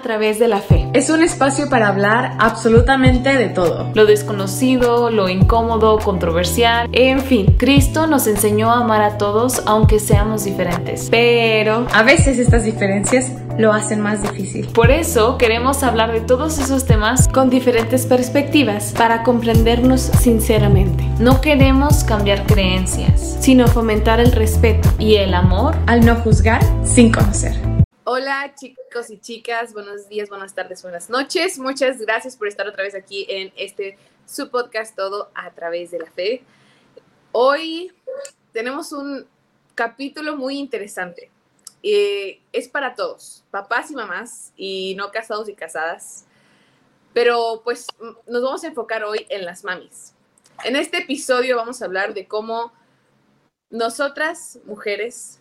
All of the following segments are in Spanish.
a través de la fe. Es un espacio para hablar absolutamente de todo. Lo desconocido, lo incómodo, controversial, en fin. Cristo nos enseñó a amar a todos aunque seamos diferentes. Pero a veces estas diferencias lo hacen más difícil. Por eso queremos hablar de todos esos temas con diferentes perspectivas para comprendernos sinceramente. No queremos cambiar creencias, sino fomentar el respeto y el amor al no juzgar sin conocer. Hola chicos y chicas, buenos días, buenas tardes, buenas noches. Muchas gracias por estar otra vez aquí en este su podcast Todo a través de la fe. Hoy tenemos un capítulo muy interesante. Eh, es para todos, papás y mamás, y no casados y casadas. Pero pues nos vamos a enfocar hoy en las mamis. En este episodio vamos a hablar de cómo nosotras, mujeres,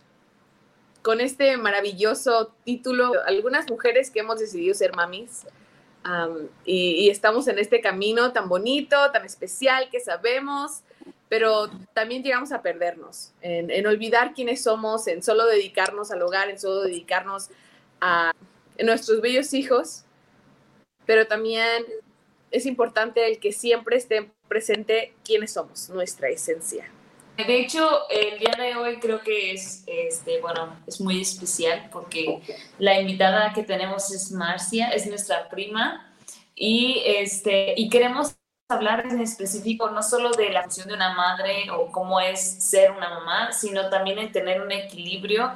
con este maravilloso título, algunas mujeres que hemos decidido ser mamis y, estamos en este camino tan bonito, tan especial que sabemos, pero también llegamos a perdernos, en, olvidar quiénes somos, en solo dedicarnos al hogar, en solo dedicarnos a nuestros bellos hijos, pero también es importante el que siempre esté presente quiénes somos, nuestra esencia. De hecho, el día de hoy creo que es, este, bueno, es muy especial porque la invitada que tenemos es Marcia, es nuestra prima. Y, este, y queremos hablar en específico no solo de la función de una madre o cómo es ser una mamá, sino también en tener un equilibrio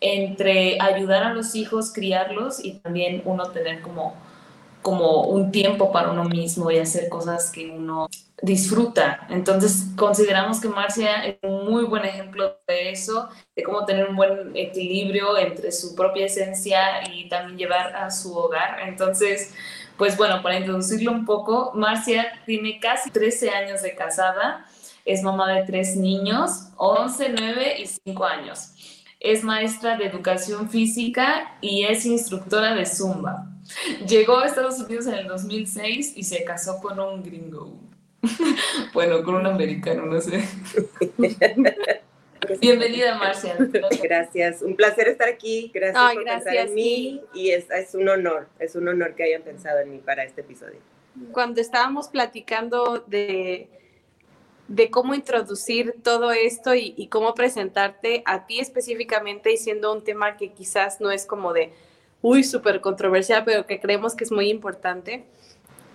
entre ayudar a los hijos, criarlos y también uno tener como como un tiempo para uno mismo y hacer cosas que uno disfruta. Entonces, consideramos que Marcia es un muy buen ejemplo de eso, de cómo tener un buen equilibrio entre su propia esencia y también llevar a su hogar. Entonces, pues bueno, para introducirlo un poco, Marcia tiene casi 13 años de casada, es mamá de tres niños, 11, 9 y 5 años. Es maestra de educación física y es instructora de Zumba. Llegó a Estados Unidos en el 2006 y se casó con un gringo. bueno, con un americano, no sé. Bienvenida, Marcia. Gracias, un placer estar aquí. Gracias por pensar en mí y es, es, un honor, es un honor que hayan pensado en mí para este episodio. Cuando estábamos platicando de, de cómo introducir todo esto y, y cómo presentarte a ti específicamente y siendo un tema que quizás no es como de uy, súper controversial, pero que creemos que es muy importante.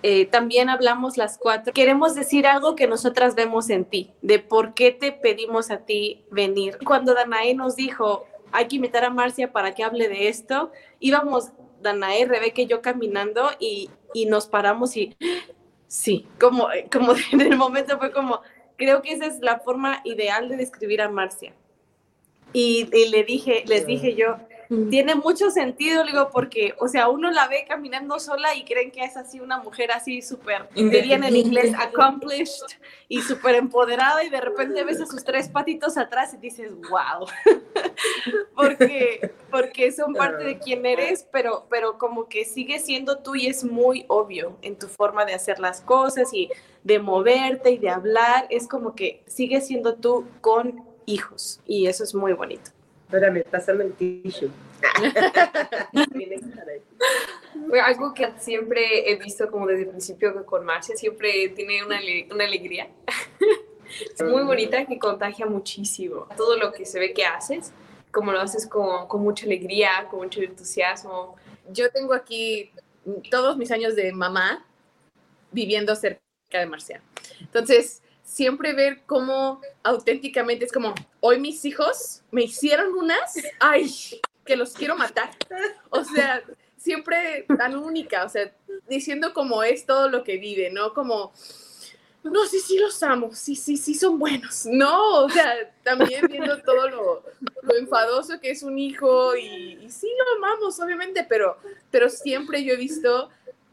Eh, también hablamos las cuatro. Queremos decir algo que nosotras vemos en ti, de por qué te pedimos a ti venir. Cuando Danae nos dijo, hay que invitar a Marcia para que hable de esto, íbamos Danae, Rebeca y yo caminando y, y nos paramos y sí, como, como en el momento fue como, creo que esa es la forma ideal de describir a Marcia. Y, y le dije, les dije yo, tiene mucho sentido, digo, porque, o sea, uno la ve caminando sola y creen que es así una mujer así súper, dirían en inglés, accomplished y súper empoderada y de repente ves a sus tres patitos atrás y dices, wow, porque, porque son parte de quien eres, pero, pero como que sigue siendo tú y es muy obvio en tu forma de hacer las cosas y de moverte y de hablar, es como que sigue siendo tú con hijos y eso es muy bonito. Espérame, pásame el tissue. algo que siempre he visto como desde el principio con Marcia, siempre tiene una, una alegría. es muy bonita que contagia muchísimo. Todo lo que se ve que haces, como lo haces con, con mucha alegría, con mucho entusiasmo. Yo tengo aquí todos mis años de mamá viviendo cerca de Marcia. Entonces, siempre ver cómo auténticamente es como, hoy mis hijos me hicieron unas, ay, que los quiero matar. O sea, siempre tan única, o sea, diciendo como es todo lo que vive, ¿no? Como, no, sí, sí los amo, sí, sí, sí son buenos. No, o sea, también viendo todo lo, enfadoso que es un hijo y, y, sí lo amamos, obviamente, pero, pero siempre yo he visto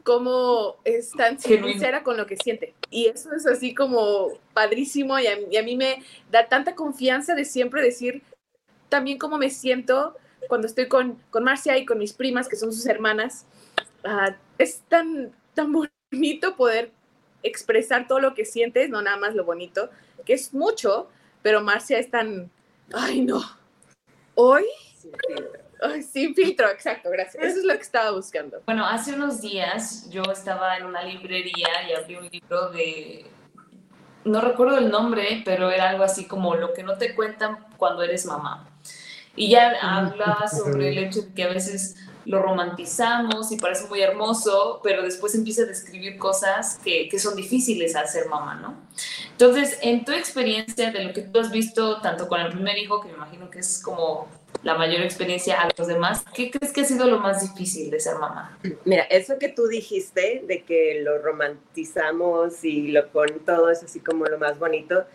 cómo es tan sincera con lo que siente. Y eso es así como padrísimo y a, mí me da tanta confianza de siempre decir también cómo me siento cuando estoy con, con Marcia y con mis primas, que son sus hermanas. Ah, es tan, tan bonito poder expresar todo lo que sientes, no nada más lo bonito, que es mucho, pero Marcia es tan, ay no, hoy sin filtro, exacto, gracias. Eso es lo que estaba buscando. Bueno, hace unos días yo estaba en una librería y abrí un libro de, no recuerdo el nombre, pero era algo así como lo que no te cuentan cuando eres mamá. Y ya habla sobre el hecho de que a veces lo romantizamos y parece muy hermoso, pero después empieza a describir cosas que, que, son difíciles al ser mamá, ¿no? Entonces, en tu experiencia de lo que tú has visto, tanto con el primer hijo, que me imagino que es como la mayor experiencia a los demás, ¿qué crees que ha sido lo más difícil de ser mamá? Mira, eso que tú dijiste de que lo romantizamos y lo con todo es así como lo más bonito,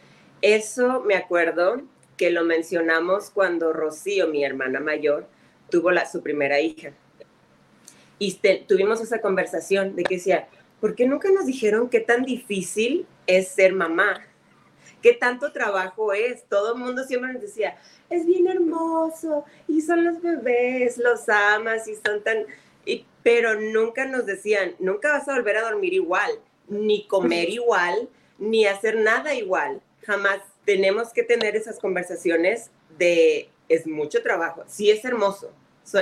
eso me acuerdo que lo mencionamos cuando Rocío, mi hermana mayor, tuvo la, su primera hija. Y tuvimos esa conversación de que decía, ¿por qué nunca nos dijeron qué tan difícil es ser mamá? ¿Qué tanto trabajo es? Todo el mundo siempre nos decía, es bien hermoso y son los bebés, los amas y son tan... Y, pero nunca nos decían, nunca vas a volver a dormir igual, ni comer igual, ni hacer nada igual. Jamás tenemos que tener esas conversaciones de es mucho trabajo. Sí es hermoso,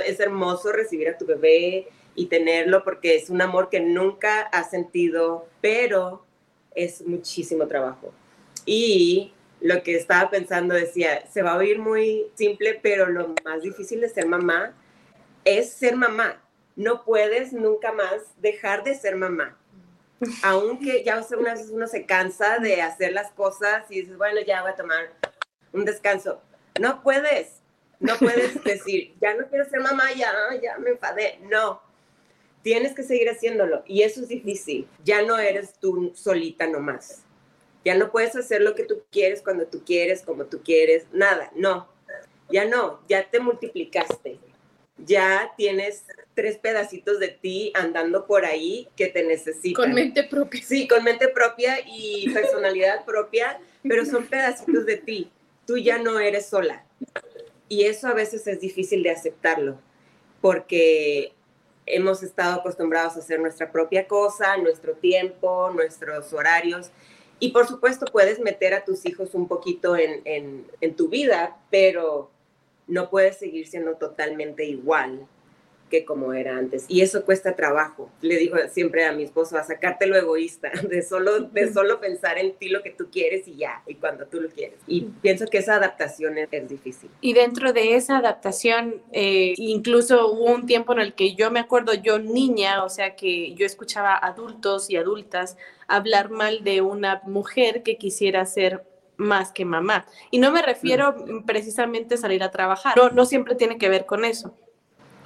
es hermoso recibir a tu bebé y tenerlo porque es un amor que nunca has sentido, pero es muchísimo trabajo. Y lo que estaba pensando decía, se va a oír muy simple, pero lo más difícil de ser mamá es ser mamá. No puedes nunca más dejar de ser mamá. Aunque ya una vez uno se cansa de hacer las cosas y dices, bueno, ya voy a tomar un descanso. No puedes, no puedes decir, ya no quiero ser mamá, ya, ya me enfadé. No, tienes que seguir haciéndolo y eso es difícil. Ya no eres tú solita nomás ya no puedes hacer lo que tú quieres cuando tú quieres, como tú quieres, nada, no. Ya no, ya te multiplicaste. Ya tienes tres pedacitos de ti andando por ahí que te necesitan. Con mente propia. Sí, con mente propia y personalidad propia, pero son pedacitos de ti. Tú ya no eres sola. Y eso a veces es difícil de aceptarlo, porque hemos estado acostumbrados a hacer nuestra propia cosa, nuestro tiempo, nuestros horarios, y por supuesto puedes meter a tus hijos un poquito en, en, tu vida, pero no puedes seguir siendo totalmente igual que como era antes. Y eso cuesta trabajo. Le digo siempre a mi esposo, a sacarte lo egoísta, de solo, de solo pensar en ti lo que tú quieres y ya, y cuando tú lo quieres. Y pienso que esa adaptación es, difícil. Y dentro de esa adaptación, eh, incluso hubo un tiempo en el que yo me acuerdo, yo niña, o sea que yo escuchaba adultos y adultas hablar mal de una mujer que quisiera ser más que mamá. Y no me refiero precisamente a salir a trabajar, no, no siempre tiene que ver con eso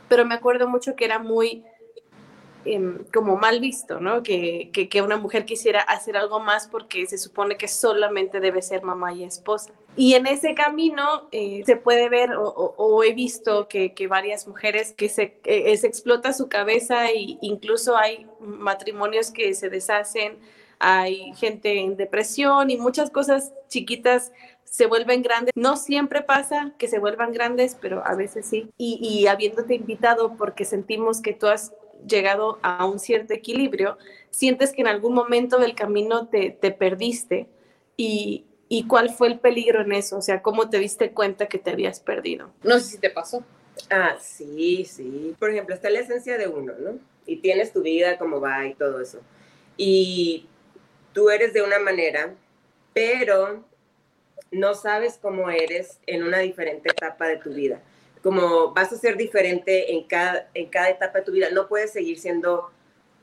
pero me acuerdo mucho que era muy em, como mal visto, ¿no? Que, que, una mujer quisiera hacer algo más porque se supone que solamente debe ser mamá y esposa. Y en ese camino eh, se puede ver o, he visto que, varias mujeres que se, eh, se explota su cabeza e incluso hay matrimonios que se deshacen, hay gente en depresión y muchas cosas chiquitas se vuelven grandes. No siempre pasa que se vuelvan grandes, pero a veces sí. Y, habiéndote invitado porque sentimos que tú has llegado a un cierto equilibrio, sientes que en algún momento del camino te, te perdiste y, y cuál fue el peligro en eso, o sea, cómo te diste cuenta que te habías perdido. No sé si te pasó. Ah, sí, sí. Por ejemplo, está la esencia de uno, ¿no? Y tienes tu vida, cómo va y todo eso. Y tú eres de una manera, pero no sabes cómo eres en una diferente etapa de tu vida. Como vas a ser diferente en cada, en cada etapa de tu vida. No puedes seguir siendo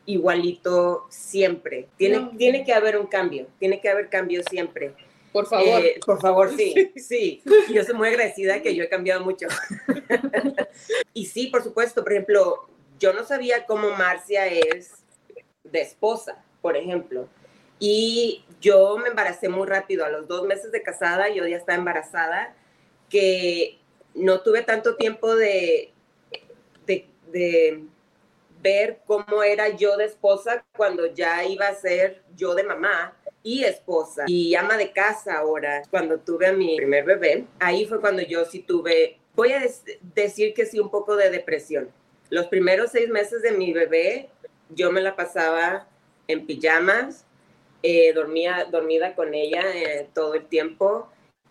igualito siempre. Tiene, tiene que haber un cambio, tiene que haber cambio siempre. Por favor. Eh, por favor, sí, sí. Yo soy muy agradecida que yo he cambiado mucho. y sí, por supuesto, por ejemplo, yo no sabía cómo Marcia es de esposa, por ejemplo. Y yo me embaracé muy rápido, a los dos meses de casada yo ya estaba embarazada, que no tuve tanto tiempo de, de, ver cómo era yo de esposa cuando ya iba a ser yo de mamá y esposa y ama de casa ahora. Cuando tuve a mi primer bebé, ahí fue cuando yo sí tuve, voy a decir que sí, un poco de depresión. Los primeros seis meses de mi bebé, yo me la pasaba en pijamas, eh, dormía dormida con ella eh, todo el tiempo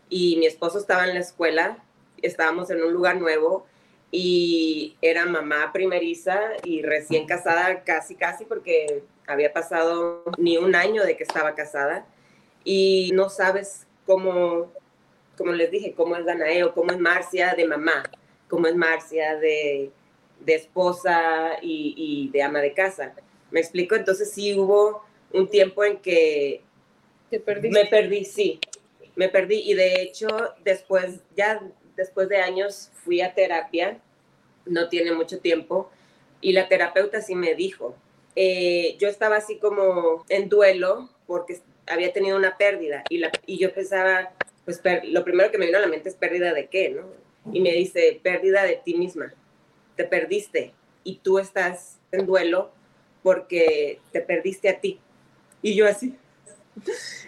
y mi esposo estaba en la escuela, estábamos en un lugar nuevo y era mamá primeriza y recién casada casi, casi porque había pasado ni un año de que estaba casada y no sabes cómo, como les dije, cómo es Danae o cómo es Marcia de mamá, cómo es Marcia de, de esposa y, y, de ama de casa. ¿Me explico? Entonces sí hubo un tiempo en que me perdí, sí, me perdí y de hecho después, ya después de años fui a terapia, no tiene mucho tiempo, y la terapeuta sí me dijo, eh, yo estaba así como en duelo porque había tenido una pérdida y, la, y yo pensaba, pues lo primero que me vino a la mente es pérdida de qué, ¿no? Y me dice, pérdida de ti misma, te perdiste y tú estás en duelo porque te perdiste a ti. Y yo así.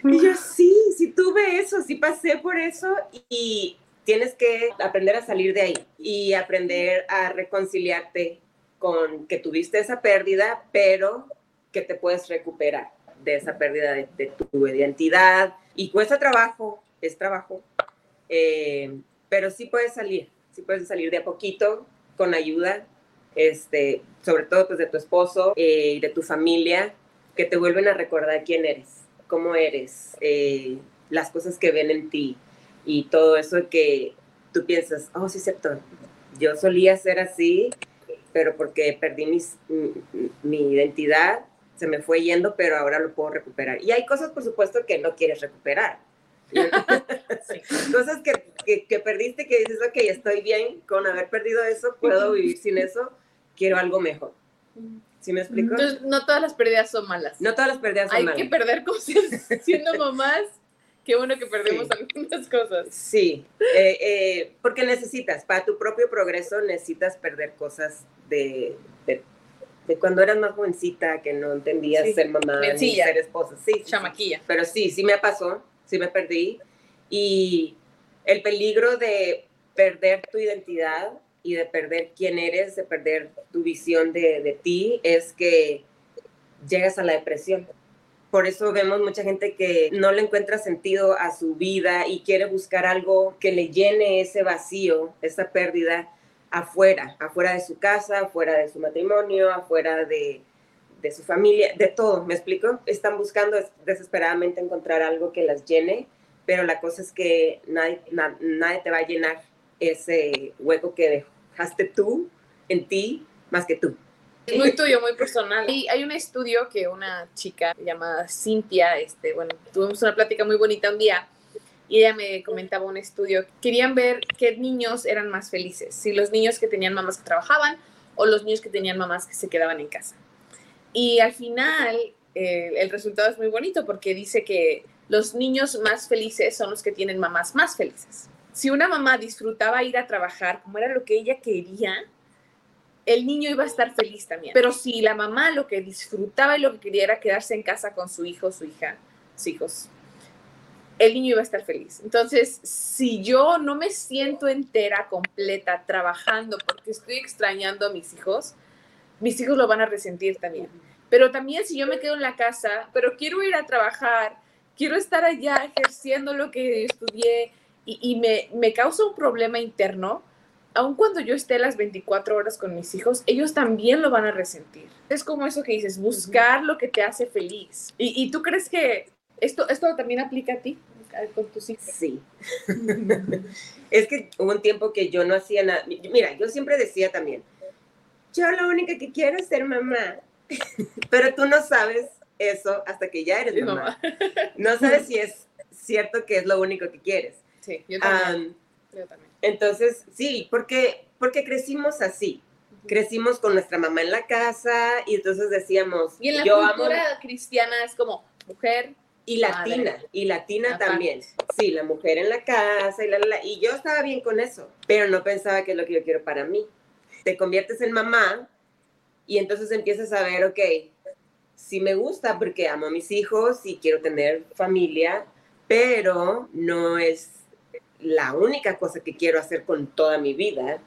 Y yo sí, sí tuve eso, sí pasé por eso y tienes que aprender a salir de ahí y aprender a reconciliarte con que tuviste esa pérdida, pero que te puedes recuperar de esa pérdida de, tu identidad. Y cuesta trabajo, es trabajo, eh, pero sí puedes salir, sí puedes salir de a poquito con ayuda, este, sobre todo pues de tu esposo eh, y de tu familia, que te vuelven a recordar quién eres, cómo eres, eh, las cosas que ven en ti y todo eso que tú piensas, oh, sí, cierto, yo solía ser así pero porque perdí mis, mi, identidad, se me fue yendo, pero ahora lo puedo recuperar. Y hay cosas, por supuesto, que no quieres recuperar. Cosas que, que, perdiste que dices, ok, estoy bien con haber perdido eso, puedo vivir sin eso, quiero algo mejor. ¿Sí me explico? Entonces, no todas las pérdidas son malas. No todas las pérdidas son malas. Hay que perder cosas siendo mamás Qué bueno que perdemos algunas cosas. Sí, eh, eh, porque necesitas, para tu propio progreso necesitas perder cosas de, de, cuando eras más jovencita, que no entendías ser mamá ni ser esposa. Sí, chamaquilla. pero sí, sí me pasó, sí me perdí. Y el peligro de perder tu identidad y de perder quién eres, de perder tu visión de, de ti, es que llegas a la depresión por eso vemos mucha gente que no le encuentra sentido a su vida y quiere buscar algo que le llene ese vacío, esa pérdida afuera, afuera de su casa, afuera de su matrimonio, afuera de, su familia, de todo, ¿me explico? Están buscando desesperadamente encontrar algo que las llene, pero la cosa es que nadie, nadie te va a llenar ese hueco que dejaste tú en ti más que tú. Muy tuyo, muy personal. Y hay un estudio que una chica llamada Cintia, este, bueno, tuvimos una plática muy bonita un día y ella me comentaba un estudio. Querían ver qué niños eran más felices, si los niños que tenían mamás que trabajaban o los niños que tenían mamás que se quedaban en casa. Y al final eh, el resultado es muy bonito porque dice que los niños más felices son los que tienen mamás más felices. Si una mamá disfrutaba ir a trabajar como era lo que ella quería, el niño iba a estar feliz también. Pero si la mamá lo que disfrutaba y lo que quería era quedarse en casa con su hijo, su hija, sus hijos, el niño iba a estar feliz. Entonces, si yo no me siento entera, completa, trabajando porque estoy extrañando a mis hijos, mis hijos lo van a resentir también. Pero también si yo me quedo en la casa, pero quiero ir a trabajar, quiero estar allá ejerciendo lo que estudié y, me, causa un problema interno, aun cuando yo esté las 24 horas con mis hijos, ellos también lo van a resentir. Es como eso que dices, buscar lo que te hace feliz. ¿Y, tú crees que esto, esto también aplica a ti con tus hijos? Sí. es que hubo un tiempo que yo no hacía nada. Mira, yo siempre decía también, yo lo único que quiero es ser mamá. Pero tú no sabes eso hasta que ya eres mamá. No sabes si es cierto que es lo único que quieres. Sí, yo también. yo también. Entonces, sí, porque, porque crecimos así. Crecimos con nuestra mamá en la casa y entonces decíamos. Y en la cultura cristiana es como mujer. Y latina, y latina también. Sí, la mujer en la casa y la, la, Y yo estaba bien con eso, pero no pensaba que es lo que yo quiero para mí. Te conviertes en mamá y entonces empiezas a ver, ok, sí me gusta porque amo a mis hijos y quiero tener familia, pero no es la única cosa que quiero hacer con toda mi vida,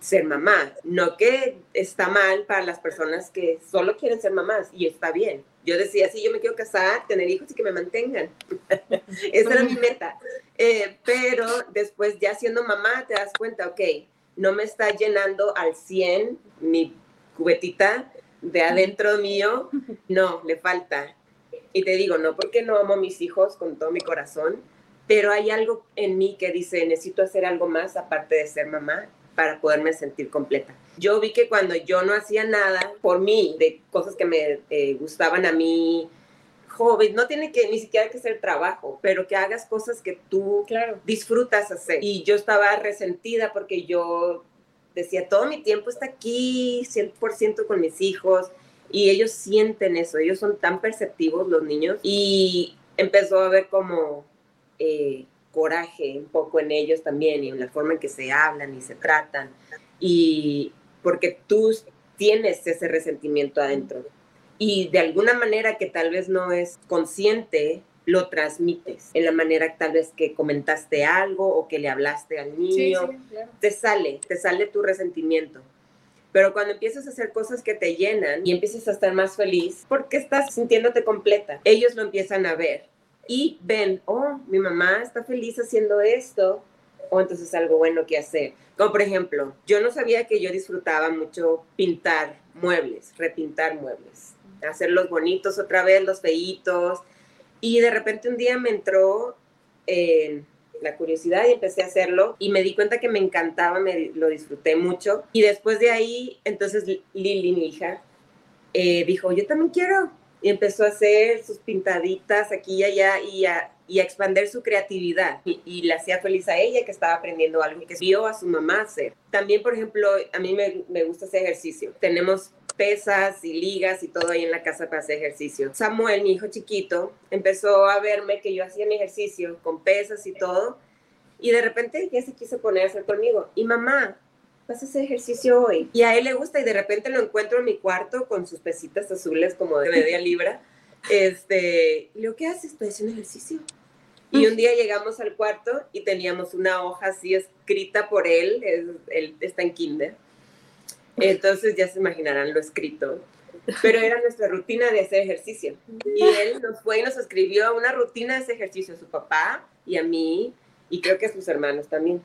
ser mamá. No que está mal para las personas que solo quieren ser mamás y está bien. Yo decía, sí, yo me quiero casar, tener hijos y que me mantengan. Esa era mi meta. Eh, pero después ya siendo mamá te das cuenta, ok, no me está llenando al 100 mi cubetita de adentro mío, no, le falta. Y te digo, no porque no amo a mis hijos con todo mi corazón, pero hay algo en mí que dice, necesito hacer algo más aparte de ser mamá para poderme sentir completa. Yo vi que cuando yo no hacía nada por mí, de cosas que me eh, gustaban a mí, joven, no tiene que ni siquiera que ser trabajo, pero que hagas cosas que tú claro. disfrutas hacer. Y yo estaba resentida porque yo decía, todo mi tiempo está aquí, 100% con mis hijos, y ellos sienten eso, ellos son tan perceptivos los niños, y empezó a haber como eh, coraje un poco en ellos también, y en la forma en que se hablan y se tratan, y porque tú tienes ese resentimiento adentro y de alguna manera que tal vez no es consciente, lo transmites en la manera tal vez que comentaste algo o que le hablaste al niño. Te sale, te sale tu resentimiento. Pero cuando empiezas a hacer cosas que te llenan y empiezas a estar más feliz, porque estás sintiéndote completa, ellos lo empiezan a ver y ven, oh, mi mamá está feliz haciendo esto, o entonces es algo bueno que hacer. Como por ejemplo, yo no sabía que yo disfrutaba mucho pintar muebles, repintar muebles hacerlos bonitos otra vez, los feitos. Y de repente un día me entró eh, la curiosidad y empecé a hacerlo y me di cuenta que me encantaba, me lo disfruté mucho. Y después de ahí, entonces Lili, mi hija, eh, dijo, yo también quiero. Y empezó a hacer sus pintaditas aquí y allá y a, y a expandir su creatividad. Y, y, le hacía feliz a ella que estaba aprendiendo algo que vio a su mamá hacer. También, por ejemplo, a mí me, me gusta hacer ejercicio. Tenemos pesas y ligas y todo ahí en la casa para hacer ejercicio. Samuel, mi hijo chiquito, empezó a verme que yo hacía mi ejercicio con pesas y todo, y de repente ya se quiso poner a hacer conmigo. Y mamá, vas a hacer ejercicio hoy. Y a él le gusta y de repente lo encuentro en mi cuarto con sus pesitas azules como de media libra. Este, y digo, ¿qué haces? Estoy haciendo ejercicio. Y un día llegamos al cuarto y teníamos una hoja así escrita por él, él está en kinder, entonces ya se imaginarán lo escrito. Pero era nuestra rutina de hacer ejercicio. Y él nos fue y nos escribió una rutina de ese ejercicio a su papá y a mí, y creo que sus hermanos también.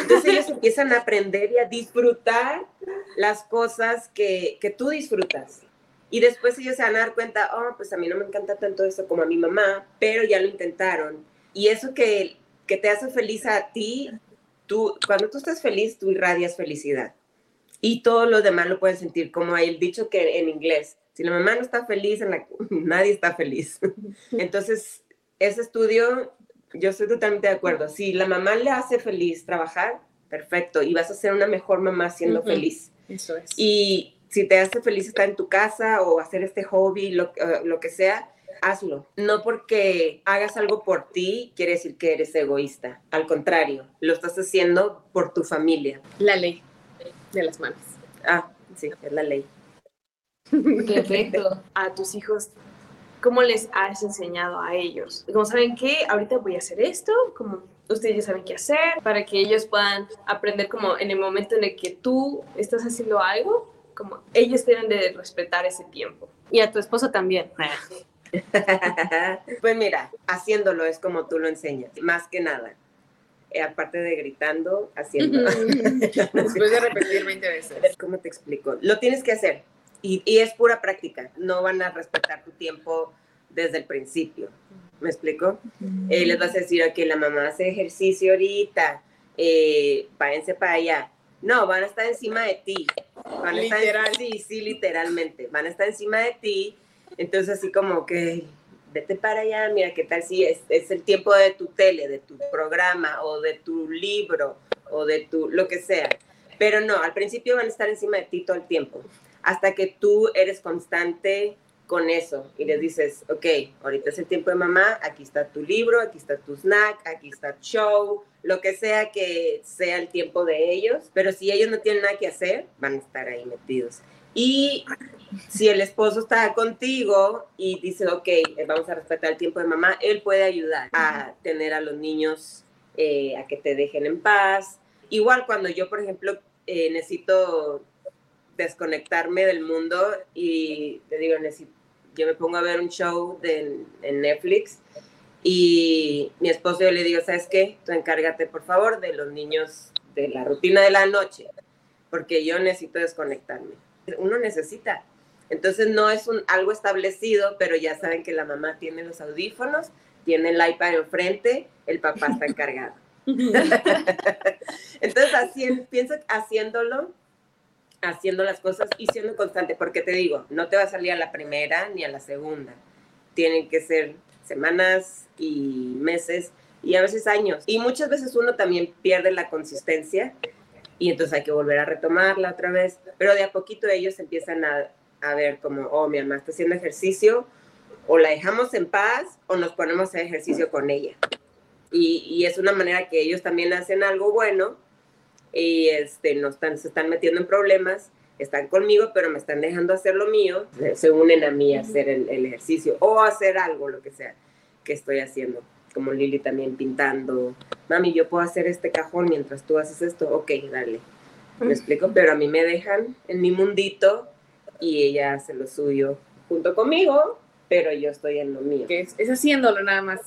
Entonces ellos empiezan a aprender y a disfrutar las cosas que, que tú disfrutas. Y después ellos se van a dar cuenta, oh, pues a mí no me encanta tanto eso como a mi mamá, pero ya lo intentaron. Y eso que, que te hace feliz a ti, tú, cuando tú estás feliz, tú irradias felicidad y todos los demás lo pueden sentir, como hay el dicho que en inglés, si la mamá no está feliz, en la, nadie está feliz. Entonces, ese estudio, yo estoy totalmente de acuerdo. Si la mamá le hace feliz trabajar, perfecto, y vas a ser una mejor mamá siendo feliz. Eso es. Y si te hace feliz estar en tu casa o hacer este hobby, lo, eh, lo que sea, hazlo. No porque hagas algo por ti quiere decir que eres egoísta. Al contrario, lo estás haciendo por tu familia. La ley de las manos. Ah, sí, es la ley. Perfecto. A tus hijos, ¿cómo les has enseñado a ellos? Como saben que ahorita voy a hacer esto, como ustedes ya saben qué hacer, para que ellos puedan aprender como en el momento en el que tú estás haciendo algo, como ellos deben de respetar ese tiempo. Y a tu esposo también. pues mira, haciéndolo es como tú lo enseñas, más que nada. Eh, aparte de gritando, haciendo. Después de repetir 20 veces. ¿Cómo te explico? Lo tienes que hacer y, y, es pura práctica. No van a respetar tu tiempo desde el principio. ¿Me explico? Eh, les vas a decir, que la mamá hace ejercicio ahorita, eh, váyanse para allá. No, van a estar encima de ti. Van a estar, sí, sí, literalmente. Van a estar encima de ti. Entonces, así como que vete para allá, mira qué tal si es, es el tiempo de tu tele, de tu programa o de tu libro o de tu lo que sea. Pero no, al principio van a estar encima de ti todo el tiempo, hasta que tú eres constante con eso y les dices, ok, ahorita es el tiempo de mamá, aquí está tu libro, aquí está tu snack, aquí está tu show, lo que sea que sea el tiempo de ellos, pero si ellos no tienen nada que hacer, van a estar ahí metidos. Y si el esposo está contigo y dice, ok, vamos a respetar el tiempo de mamá, él puede ayudar a tener a los niños eh, a que te dejen en paz. Igual cuando yo, por ejemplo, eh, necesito desconectarme del mundo y te digo, yo me pongo a ver un show de, en Netflix y mi esposo yo le digo, ¿sabes qué? Tú encárgate por favor de los niños de la rutina de la noche, porque yo necesito desconectarme. Uno necesita. Entonces no es un, algo establecido, pero ya saben que la mamá tiene los audífonos, tiene el iPad enfrente, el papá está encargado. Entonces, así, pienso haciéndolo, haciendo las cosas y siendo constante, porque te digo, no te va a salir a la primera ni a la segunda. Tienen que ser semanas y meses y a veces años. Y muchas veces uno también pierde la consistencia y entonces hay que volver a retomarla otra vez. Pero de a poquito ellos empiezan a, a ver como, oh, mi mamá está haciendo ejercicio, o la dejamos en paz o nos ponemos a ejercicio con ella. Y, y, es una manera que ellos también hacen algo bueno y este, no están, se están metiendo en problemas, están conmigo, pero me están dejando hacer lo mío, se unen a mí a hacer el, el ejercicio o hacer algo, lo que sea que estoy haciendo como Lili también pintando. Mami, yo puedo hacer este cajón mientras tú haces esto. Ok, dale. ¿Me explico? Pero a mí me dejan en mi mundito y ella hace lo suyo junto conmigo, pero yo estoy en lo mío. Es, es haciéndolo nada más,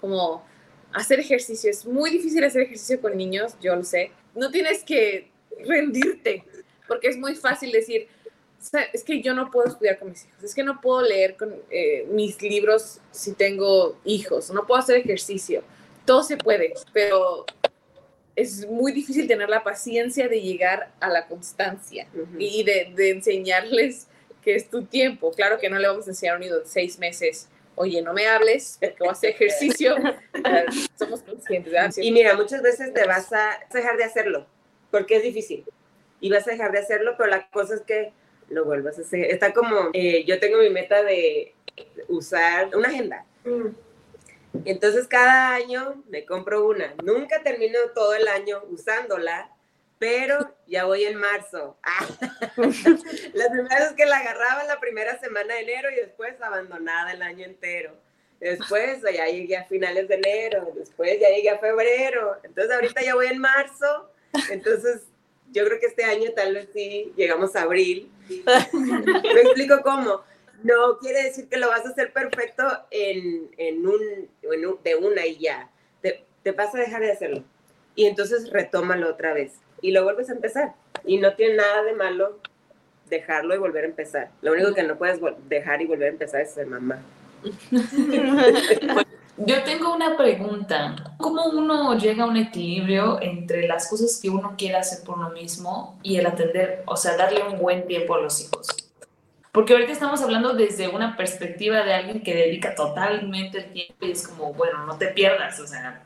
como hacer ejercicio. Es muy difícil hacer ejercicio con niños, yo lo sé. No tienes que rendirte, porque es muy fácil decir, es que yo no puedo estudiar con mis hijos, es que no puedo leer con eh, mis libros si tengo hijos, no puedo hacer ejercicio. Todo se puede, pero es muy difícil tener la paciencia de llegar a la constancia y de, de, enseñarles que es tu tiempo. Claro que no le vamos a enseñar a un niño de seis meses, oye, no me hables, porque voy a hacer ejercicio. Somos conscientes. ¿verdad? Y mira, muchas veces te vas a dejar de hacerlo, porque es difícil. Y vas a dejar de hacerlo, pero la cosa es que lo vuelvas a hacer. Está como, eh, yo tengo mi meta de usar una agenda. Mm. Entonces cada año me compro una. Nunca termino todo el año usándola, pero ya voy en marzo. la primera vez que la agarraba la primera semana de enero y después abandonada el año entero. Después ya llegué a finales de enero, después ya llegué a febrero. Entonces ahorita ya voy en marzo. Entonces yo creo que este año tal vez sí llegamos a abril. Me explico cómo. No quiere decir que lo vas a hacer perfecto en, en, un, en un, de una y ya. Te, te vas a dejar de hacerlo. Y entonces retómalo otra vez. Y lo vuelves a empezar. Y no tiene nada de malo dejarlo y volver a empezar. Lo único que no puedes dejar y volver a empezar es ser mamá. Yo tengo una pregunta. ¿Cómo uno llega a un equilibrio entre las cosas que uno quiere hacer por uno mismo y el atender, o sea, darle un buen tiempo a los hijos? Porque ahorita estamos hablando desde una perspectiva de alguien que dedica totalmente el tiempo y es como, bueno, no te pierdas, o sea,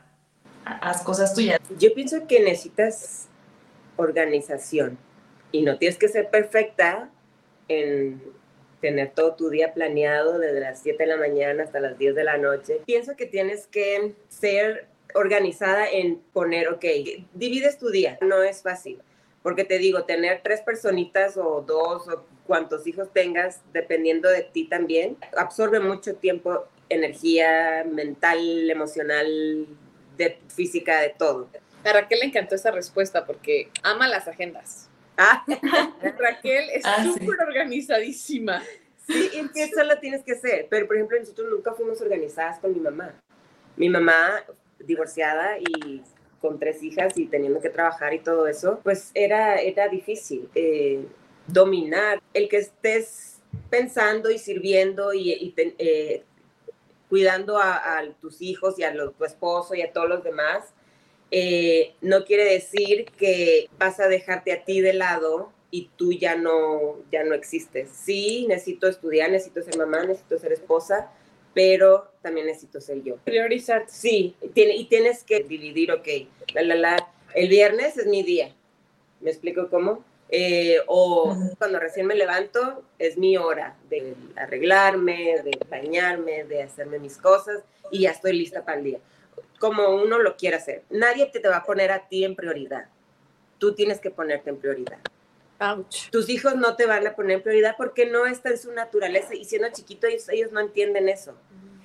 haz cosas tuyas. Yo pienso que necesitas organización y no tienes que ser perfecta en tener todo tu día planeado desde las 7 de la mañana hasta las 10 de la noche. Pienso que tienes que ser organizada en poner, ok, divides tu día, no es fácil, porque te digo, tener tres personitas o dos o cuantos hijos tengas, dependiendo de ti también, absorbe mucho tiempo, energía mental, emocional, de física, de todo. A Raquel le encantó esa respuesta porque ama las agendas. Ah. Raquel es Ah, sí. súper organizadísima. Sí, y que eso lo tienes que hacer. Pero, por ejemplo, nosotros nunca fuimos organizadas con mi mamá. Mi mamá, divorciada y con tres hijas y teniendo que trabajar y todo eso, pues era, era difícil eh, dominar el que estés pensando y sirviendo y, eh, cuidando a, a tus hijos y a los- tu esposo y a todos los demás. Eh, no quiere decir que vas a dejarte a ti de lado y tú ya no, ya no existes. Sí, necesito estudiar, necesito ser mamá, necesito ser esposa, pero también necesito ser yo. Priorizar. Sí, tiene, y tienes que dividir, ok, la, la, la, el viernes es mi día. ¿Me explico cómo? Eh, o cuando recién me levanto es mi hora de arreglarme, de bañarme, de hacerme mis cosas y ya estoy lista para el día. Como uno lo quiere hacer. Nadie te, te va a poner a ti en prioridad. Tú tienes que ponerte en prioridad. Ouch. Tus hijos no te van a poner en prioridad porque no está en su naturaleza y siendo chiquito ellos, ellos no entienden eso.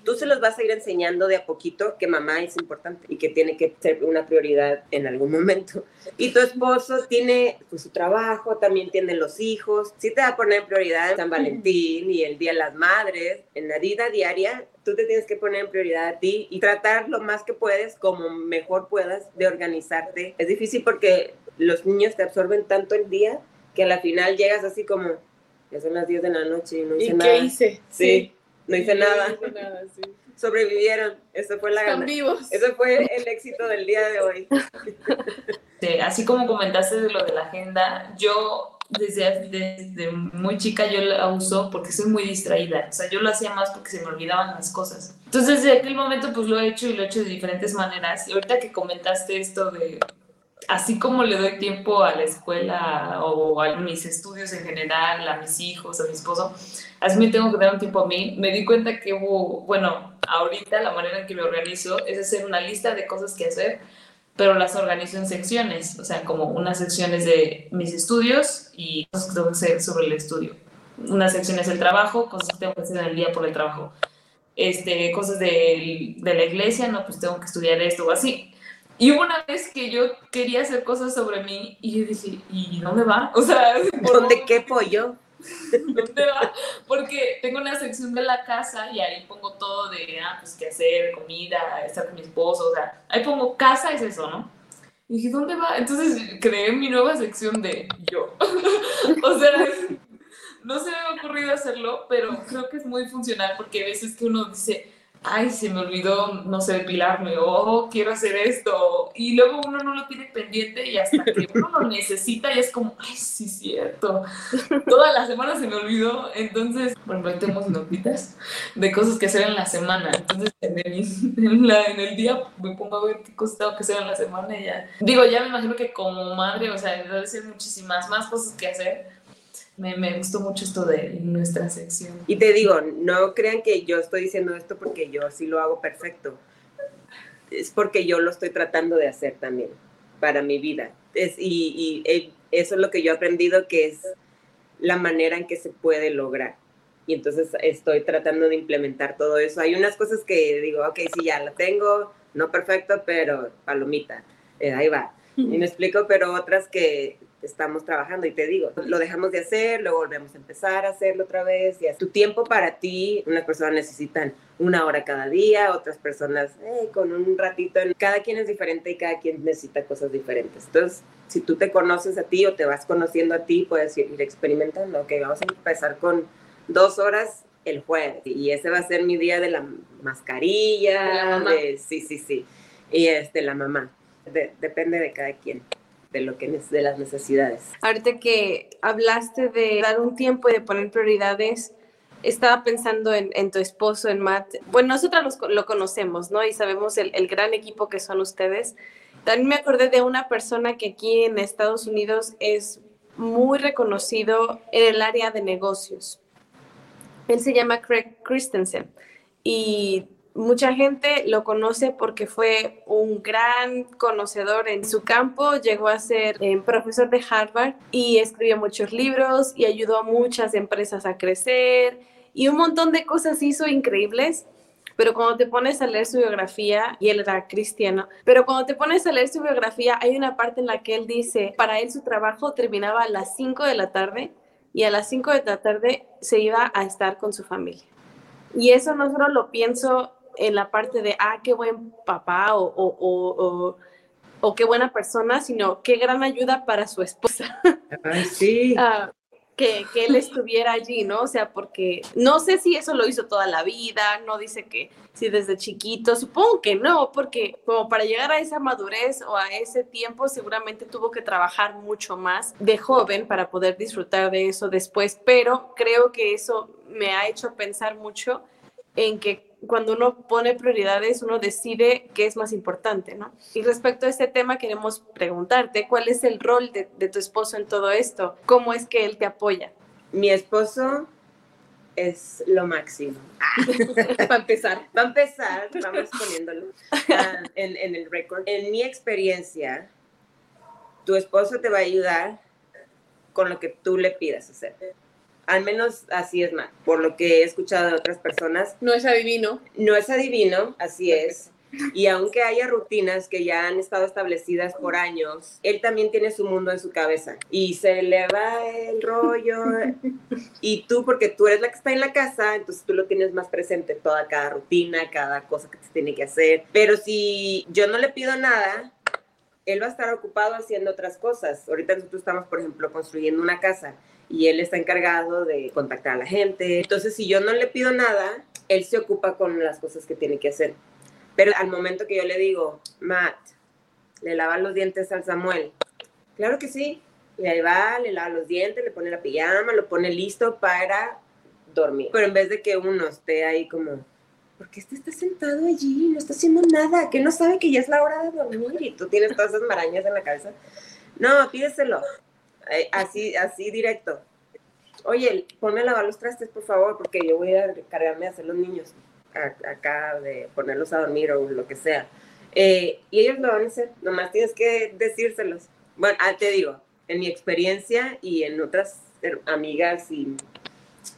Tú se los vas a ir enseñando de a poquito que mamá es importante y que tiene que ser una prioridad en algún momento. Y tu esposo tiene pues, su trabajo, también tiene los hijos. Sí te va a poner en prioridad San Valentín y el Día de las Madres. En la vida diaria, tú te tienes que poner en prioridad a ti y tratar lo más que puedes, como mejor puedas, de organizarte. Es difícil porque los niños te absorben tanto el día que a la final llegas así como, ya son las 10 de la noche y no hice ¿Y nada. qué hice? Sí, no hice nada. No hice nada, sí. Sobrevivieron. Eso fue la Están gana. vivos. Eso fue el éxito del día de hoy. Este, así como comentaste de lo de la agenda, yo desde, desde muy chica yo la uso porque soy muy distraída. O sea, yo lo hacía más porque se me olvidaban las cosas. Entonces, desde aquel momento, pues lo he hecho y lo he hecho de diferentes maneras. Y ahorita que comentaste esto de, así como le doy tiempo a la escuela o a mis estudios en general, a mis hijos, a mi esposo, así me tengo que dar un tiempo a mí. Me di cuenta que hubo, bueno, ahorita la manera en que me organizo es hacer una lista de cosas que hacer pero las organizo en secciones, o sea, como unas secciones de mis estudios y cosas que tengo que hacer sobre el estudio. Una sección es el trabajo, cosas que tengo que hacer en el día por el trabajo. Este, cosas de, de la iglesia, no, pues tengo que estudiar esto o así. Y hubo una vez que yo quería hacer cosas sobre mí y yo dije, ¿y dónde va? O sea, ¿por ¿Dónde qué pollo? ¿Dónde va? Porque tengo una sección de la casa y ahí pongo todo de, ah, pues qué hacer, comida, estar con mi esposo, o sea, ahí pongo casa, es eso, ¿no? Y dije, ¿dónde va? Entonces creé mi nueva sección de yo. o sea, no se me ha ocurrido hacerlo, pero creo que es muy funcional porque a veces que uno dice, ay, se me olvidó, no sé, depilarme, o oh, quiero hacer esto, y luego uno no lo tiene pendiente y hasta que uno lo necesita y es como, ay, sí, cierto, toda la semana se me olvidó, entonces, bueno, ahí tenemos notitas de cosas que hacer en la semana, entonces en el, en, la- en el día me pongo a ver qué cosas tengo que hacer en la semana y ya, digo, ya me imagino que como madre, o sea, debe ser muchísimas más cosas que hacer, me, me gustó mucho esto de nuestra sección. Y te digo, no crean que yo estoy diciendo esto porque yo sí lo hago perfecto. Es porque yo lo estoy tratando de hacer también para mi vida. Es, y, y, eh, eso es lo que yo he aprendido que es la manera en que se puede lograr. Y entonces estoy tratando de implementar todo eso. Hay unas cosas que digo, ok, sí, ya la tengo, no perfecto, pero palomita, eh, ahí va. Y me explico, pero otras que estamos trabajando y te digo, lo dejamos de hacer, luego volvemos a empezar a hacerlo otra vez. Y tu tiempo para ti, unas personas necesitan una hora cada día, otras personas eh, con un ratito. Cada quien es diferente y cada quien necesita cosas diferentes. Entonces, si tú te conoces a ti o te vas conociendo a ti, puedes ir experimentando. Ok, vamos a empezar con dos horas el jueves y ese va a ser mi día de la mascarilla, De la mamá. de- sí, sí, sí, y este, la mamá. De- depende de cada quien, de lo que de las necesidades. Ahorita que hablaste de dar un tiempo y de poner prioridades, estaba pensando en, tu esposo, en Matt. Bueno, nosotros los lo conocemos, ¿no? Y sabemos el, el gran equipo que son ustedes. También me acordé de una persona que aquí en Estados Unidos es muy reconocido en el área de negocios. Él se llama Craig Christensen y mucha gente lo conoce porque fue un gran conocedor en su campo, llegó a ser eh, profesor de Harvard y escribió muchos libros y ayudó a muchas empresas a crecer y un montón de cosas hizo increíbles. Pero cuando te pones a leer su biografía, y él era cristiano, pero cuando te pones a leer su biografía, hay una parte en la que él dice, para él su trabajo terminaba a las 5 de la tarde y a las 5 de la tarde se iba a estar con su familia. Y eso no solo lo pienso en la parte de, ah, qué buen papá o, o, o, o, o qué buena persona, sino qué gran ayuda para su esposa. Ay, sí. Ah, que, que él estuviera allí, ¿no? O sea, porque no sé si eso lo hizo toda la vida, no dice que si desde chiquito, supongo que no, porque como para llegar a esa madurez o a ese tiempo seguramente tuvo que trabajar mucho más de joven para poder disfrutar de eso después, pero creo que eso me ha hecho pensar mucho en que cuando uno pone prioridades, uno decide qué es más importante, ¿no? Y respecto a este tema, queremos preguntarte, ¿cuál es el rol de, de tu esposo en todo esto? ¿Cómo es que él te apoya? Mi esposo es lo máximo. Para empezar. Va a empezar, vamos poniéndolo ah, en, en el récord. En mi experiencia, tu esposo te va a ayudar con lo que tú le pidas hacer. Al menos así es más. Por lo que he escuchado de otras personas, No es adivino. no es adivino, así es. Y aunque haya rutinas que ya han estado establecidas por años, él también tiene su mundo en su cabeza. Y se le va el rollo. Y tú, porque tú eres la que está en la casa, entonces tú lo tienes más presente, toda cada rutina, cada cosa que se tiene que hacer. Pero si yo no le pido nada, él va a estar ocupado haciendo otras cosas. Ahorita nosotros estamos, por ejemplo, construyendo una casa y él está encargado de contactar a la gente. Entonces, si yo no le pido nada, él se ocupa con las cosas que tiene que hacer. Pero al momento que yo le digo, Matt, le lava los dientes al Samuel, claro que sí. Y ahí va, le lava los dientes, le pone la pijama, lo pone listo para dormir. Pero en vez de que uno esté ahí como, ¿por qué este está sentado allí? No está haciendo nada, que no sabe que ya es la hora de dormir y tú tienes todas esas marañas en la cabeza. No, pídeselo. Así, así directo. Oye, ponme a lavar los trastes, por favor, porque yo voy a cargarme a hacer los niños acá, de ponerlos a dormir o lo que sea. Eh, y ellos lo van a hacer, nomás tienes que decírselos. Bueno, ah, te digo, en mi experiencia y en otras amigas y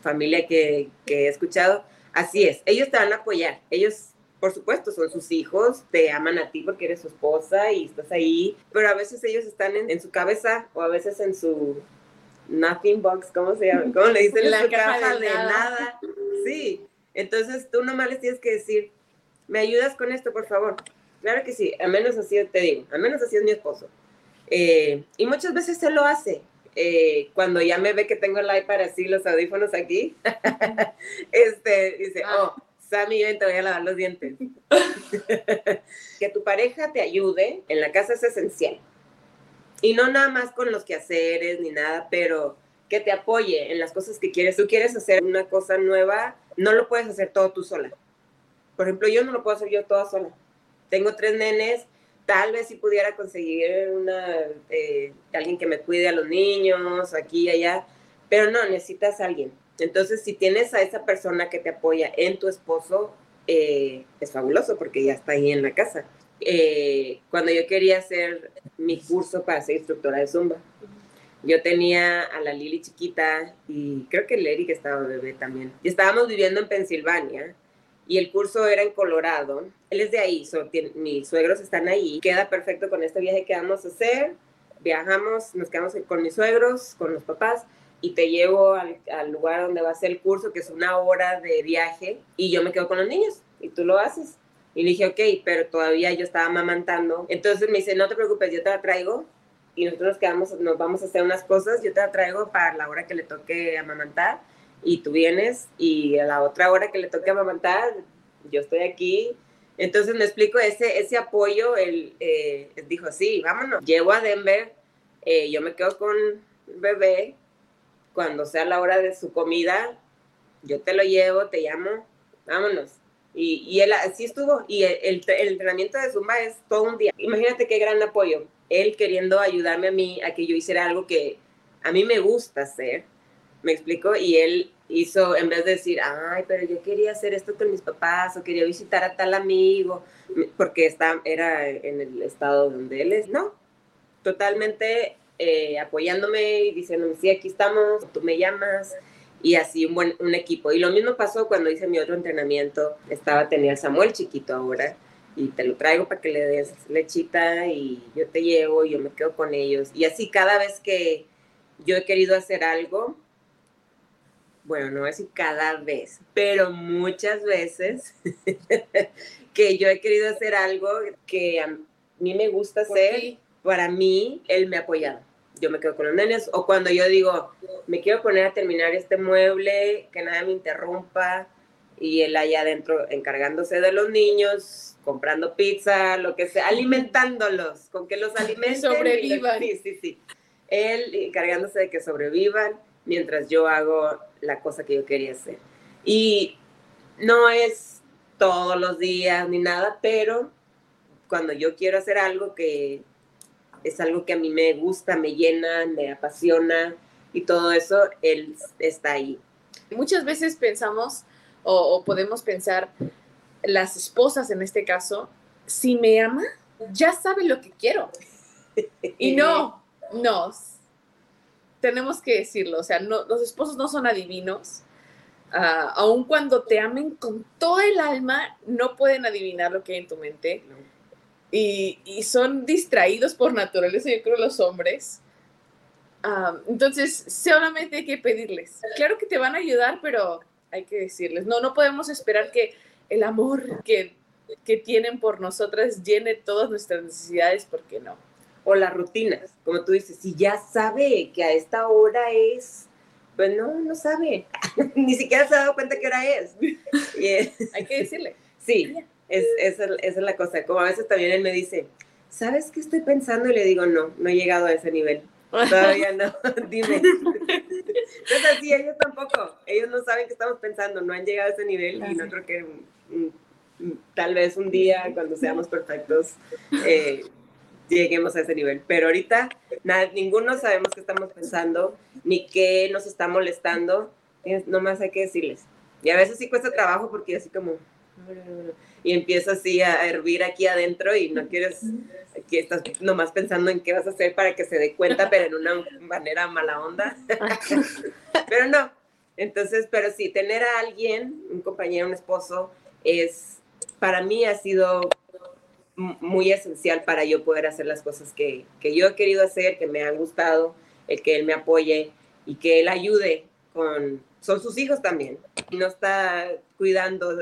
familia que, que he escuchado, Así es, ellos te van a apoyar, ellos por supuesto, son sus hijos, te aman a ti porque eres su esposa y estás ahí, pero a veces ellos están en, su cabeza o a veces en su nothing box, ¿cómo se llama? ¿Cómo le dicen? La caja, de, nada. Sí, entonces tú nomás les tienes que decir, ¿me ayudas con esto, por favor? Claro que sí, al menos así te digo, al menos así es mi esposo. Eh, y muchas veces se lo hace, eh, cuando ya me ve que tengo el iPad así, los audífonos aquí, este, dice, ah. oh, Sammy, ven, te voy a lavar los dientes. que tu pareja te ayude en la casa es esencial. Y no nada más con los quehaceres ni nada, pero que te apoye en las cosas que quieres. Tú quieres hacer una cosa nueva, no lo puedes hacer todo tú sola. Por ejemplo, yo no lo puedo hacer yo toda sola. Tengo tres nenes, tal vez si pudiera conseguir una, eh, alguien que me cuide a los niños, aquí y allá, pero no, necesitas a alguien. Entonces, si tienes a esa persona que te apoya en tu esposo, eh, es fabuloso porque ya está ahí en la casa. Eh, cuando yo quería hacer mi curso para ser instructora de Zumba, yo tenía a la Lili chiquita y creo que el Eric estaba bebé también. Y estábamos viviendo en Pensilvania y el curso era en Colorado. Él es de ahí, mis suegros están ahí. Queda perfecto con este viaje que vamos a hacer. Viajamos, nos quedamos con mis suegros, con los papás y te llevo al, lugar donde va a ser el curso, que es una hora de viaje, y yo me quedo con los niños y tú lo haces. Y le dije, ok, pero todavía yo estaba amamantando. Entonces me dice, no te preocupes, yo te la traigo y nosotros nos quedamos, nos vamos a hacer unas cosas, yo te la traigo para la hora que le toque amamantar y tú vienes y a la otra hora que le toque amamantar, yo estoy aquí. Entonces me explico ese, ese apoyo, él eh, dijo, sí, vámonos, llego a Denver, eh, yo me quedo con bebé, cuando sea la hora de su comida, yo te lo llevo, te llamo, vámonos. Y, y él así estuvo, y el, el, entrenamiento de Zumba es todo un día. Imagínate qué gran apoyo, él queriendo ayudarme a mí a que yo hiciera algo que a mí me gusta hacer, me explico, y él hizo, en vez de decir, ay, pero yo quería hacer esto con mis papás o quería visitar a tal amigo, porque está, era en el estado donde él es, no, totalmente eh, apoyándome y diciéndome, sí, aquí estamos, tú me llamas, y así un buen un equipo. Y lo mismo pasó cuando hice mi otro entrenamiento, estaba, tenía el Samuel chiquito ahora, y te lo traigo para que le des lechita y yo te llevo y yo me quedo con ellos. Y así cada vez que yo he querido hacer algo, bueno, no voy a decir cada vez, pero muchas veces que yo he querido hacer algo que a mí me gusta hacer, para mí, él me ha apoyado. Yo me quedo con los nenes, o cuando yo digo, me quiero poner a terminar este mueble, que nada me interrumpa, y él allá adentro encargándose de los niños, comprando pizza, lo que sea, alimentándolos, con que los alimenten. Sobrevivan. Sí, sí, sí. Él encargándose de que sobrevivan mientras yo hago la cosa que yo quería hacer. Y no es todos los días ni nada, pero cuando yo quiero hacer algo que es algo que a mí me gusta, me llena, me apasiona y todo eso, él está ahí. Muchas veces pensamos o, podemos pensar, las esposas en este caso, si me ama, ya sabe lo que quiero. Y no, no, tenemos que decirlo, o sea, no, los esposos no son adivinos. Uh, aun cuando te amen con todo el alma, no pueden adivinar lo que hay en tu mente. Y, y, son distraídos por naturaleza, yo creo, los hombres. Uh, entonces, solamente hay que pedirles. Claro que te van a ayudar, pero hay que decirles. No, no podemos esperar que el amor que, que tienen por nosotras llene todas nuestras necesidades, porque no. o las rutinas, como tú dices, si ya sabe que a esta hora es, pues no, no sabe, ni siquiera se ha dado cuenta que hora es. Hay que decirle. Sí, es, esa, es la cosa, como a veces también él me dice, ¿sabes qué estoy pensando? Y le digo, no, no he llegado a ese nivel. Todavía no, dime. Entonces, así ellos tampoco, ellos no saben qué estamos pensando, no han llegado a ese nivel y no creo que tal vez un día cuando seamos perfectos eh, lleguemos a ese nivel. Pero ahorita nada, ninguno sabemos qué estamos pensando ni qué nos está molestando, nomás hay que decirles. Y a veces sí cuesta trabajo porque así como y empieza así a hervir aquí adentro y no quieres que estás nomás pensando en qué vas a hacer para que se dé cuenta, pero en una manera mala onda. pero no. Entonces, pero sí, tener a alguien, un compañero, un esposo, es, para mí ha sido muy esencial para yo poder hacer las cosas que, que yo he querido hacer, que me han gustado, el que él me apoye y que él ayude con, son sus hijos también, no está cuidando,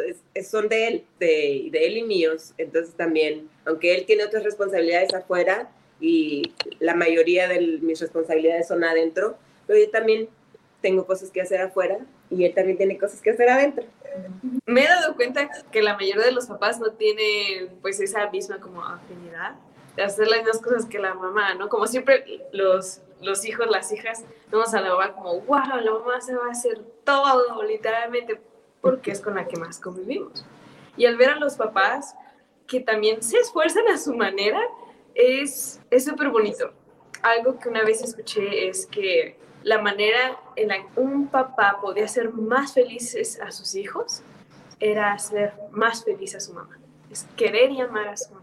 son de él, de, de él y míos, entonces también, aunque él tiene otras responsabilidades afuera y la mayoría de mis responsabilidades son adentro, pero yo también tengo cosas que hacer afuera y él también tiene cosas que hacer adentro. Me he dado cuenta que la mayoría de los papás no tienen pues esa misma como afinidad de hacer las mismas cosas que la mamá, ¿no? Como siempre los, los hijos, las hijas, vamos a la mamá como, wow, la mamá se va a hacer todo, literalmente, porque es con la que más convivimos. Y al ver a los papás que también se esfuerzan a su manera, es súper bonito. Algo que una vez escuché es que la manera en la que un papá podía ser más felices a sus hijos era hacer más feliz a su mamá. Es querer y amar a su mamá.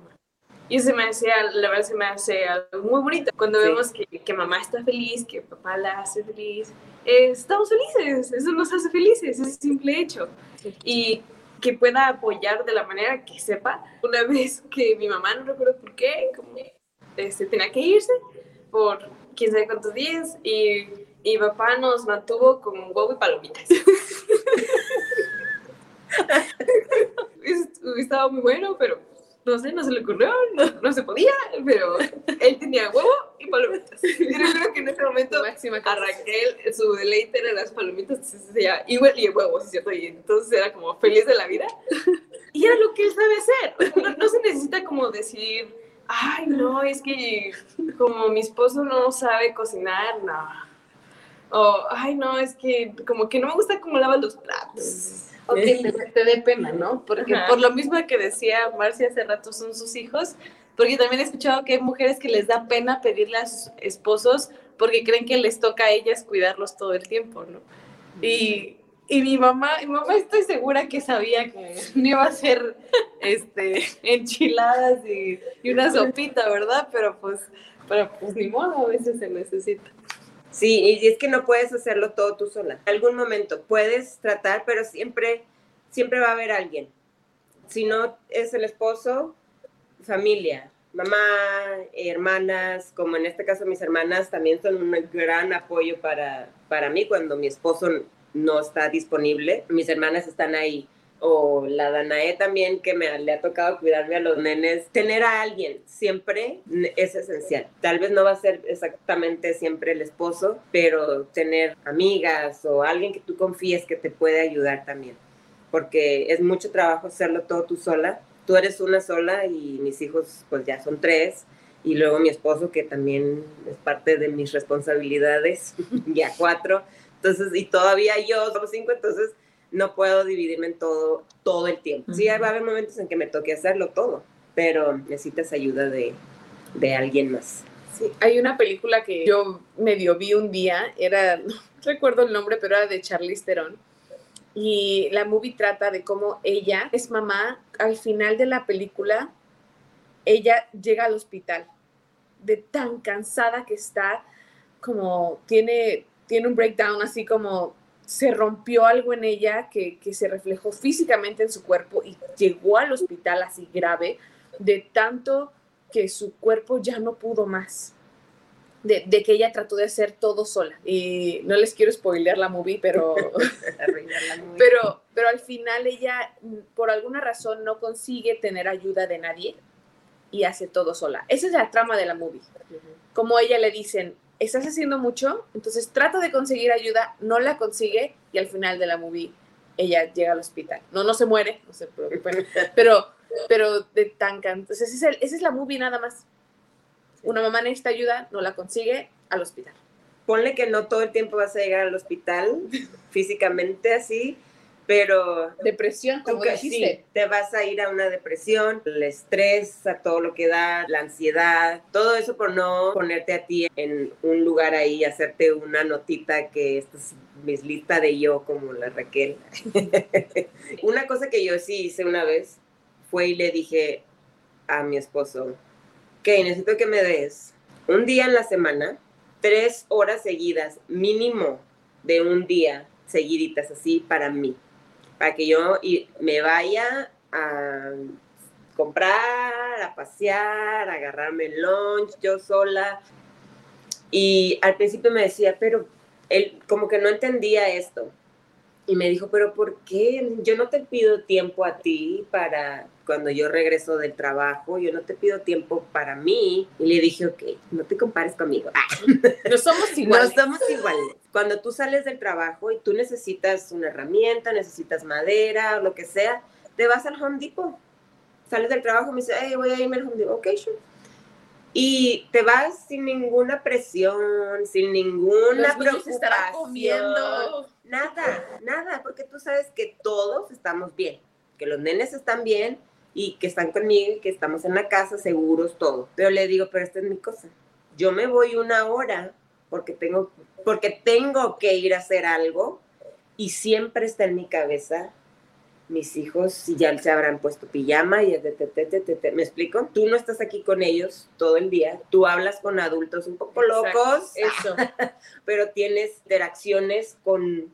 Y se me hace, la verdad se me hace algo muy bonito. Cuando vemos que, que, mamá está feliz, que papá la hace feliz, eh, estamos felices, eso nos hace felices, ese simple hecho. Y que pueda apoyar de la manera que sepa. Una vez que mi mamá, no recuerdo por qué, como, este, tenía que irse por quién sabe cuántos días y, y papá nos mantuvo con huevo y palomitas. Estaba muy bueno, pero no sé, no se le ocurrió, no, se podía, pero él tenía huevo y palomitas. Yo creo que en ese momento a Raquel su deleite era las palomitas, igual y el huevo, ¿cierto? Y entonces era como feliz de la vida. Y era lo que él sabe hacer. No, se necesita como decir, ay, no, es que como mi esposo no sabe cocinar, no. O, ay, no, es que como que no me gusta cómo lavan los platos o que te, dé pena, ¿no? Porque por lo mismo que decía Marcia hace rato son sus hijos, porque también he escuchado que hay mujeres que les da pena pedirle a sus esposos porque creen que les toca a ellas cuidarlos todo el tiempo, ¿no? Y, y mi mamá, mi mamá estoy segura que sabía que no iba a ser este, enchiladas y, y una sopita, ¿verdad? Pero pues, pero pues ni modo, a veces se necesita. Sí, y es que no puedes hacerlo todo tú sola. En algún momento puedes tratar, pero siempre, siempre va a haber alguien. Si no es el esposo, familia, mamá, hermanas, como en este caso mis hermanas también son un gran apoyo para, para mí cuando mi esposo no está disponible. Mis hermanas están ahí o la Danae también, que me le ha tocado cuidarme a los nenes, tener a alguien siempre es esencial. Tal vez no va a ser exactamente siempre el esposo, pero tener amigas o alguien que tú confíes que te puede ayudar también, porque es mucho trabajo hacerlo todo tú sola. Tú eres una sola y mis hijos pues ya son tres y luego mi esposo que también es parte de mis responsabilidades, ya cuatro. Entonces, y todavía yo somos cinco, entonces no puedo dividirme en todo todo el tiempo. Sí, va a haber momentos en que me toque hacerlo todo, pero necesitas ayuda de, de alguien más. Sí, hay una película que yo medio vi un día, era, no recuerdo el nombre, pero era de Charlize Theron. Y la movie trata de cómo ella es mamá. Al final de la película, ella llega al hospital de tan cansada que está, como tiene, tiene un breakdown así como se rompió algo en ella que, se reflejó físicamente en su cuerpo y llegó al hospital así grave, de tanto que su cuerpo ya no pudo más. De, que ella trató de hacer todo sola. Y no les quiero spoilear la movie, pero, pero, pero al final ella, por alguna razón, no consigue tener ayuda de nadie. y hace todo sola. Esa es la trama de la movie. Como ella le dicen, estás haciendo mucho, entonces trata de conseguir ayuda, no la consigue y al final de la movie ella llega al hospital. No, no se muere, no se preocupen, pero, pero de tan Entonces, esa es, el- esa es la movie nada más. Una mamá necesita ayuda, no la consigue, al hospital. Ponle que no todo el tiempo vas a llegar al hospital físicamente así, pero Depresión, como dijiste. sí, te vas a ir a una depresión, el estrés, a todo lo que da, la ansiedad, todo eso por no ponerte a ti en un lugar ahí, hacerte una notita que esta es mi lista de yo como la Raquel. una cosa que yo sí hice una vez fue y le dije a mi esposo, que necesito que me des un día en la semana, tres horas seguidas, mínimo de un día seguiditas así para mí para que yo me vaya a comprar, a pasear, a agarrarme el lunch yo sola. Y al principio me decía, pero él como que no entendía esto. Y me dijo, pero ¿por qué? Yo no te pido tiempo a ti para cuando yo regreso del trabajo, yo no te pido tiempo para mí. Y le dije, ok, no te compares conmigo. No somos iguales. No somos iguales. Cuando tú sales del trabajo y tú necesitas una herramienta, necesitas madera lo que sea, te vas al Home Depot. Sales del trabajo y me dice, hey, voy a irme al Home Depot. Ok, sure. Y te vas sin ninguna presión, sin ninguna Los niños estarán preocupación. comiendo. Nada, nada, porque tú sabes que todos estamos bien, que los nenes están bien y que están conmigo y que estamos en la casa seguros, todo. Pero le digo, pero esta es mi cosa. Yo me voy una hora porque tengo, porque tengo que ir a hacer algo y siempre está en mi cabeza mis hijos ya se habrán puesto pijama y te, te, te, te, te, te. ¿me explico? Tú no estás aquí con ellos todo el día, tú hablas con adultos un poco Exacto, locos, Eso. pero tienes interacciones con,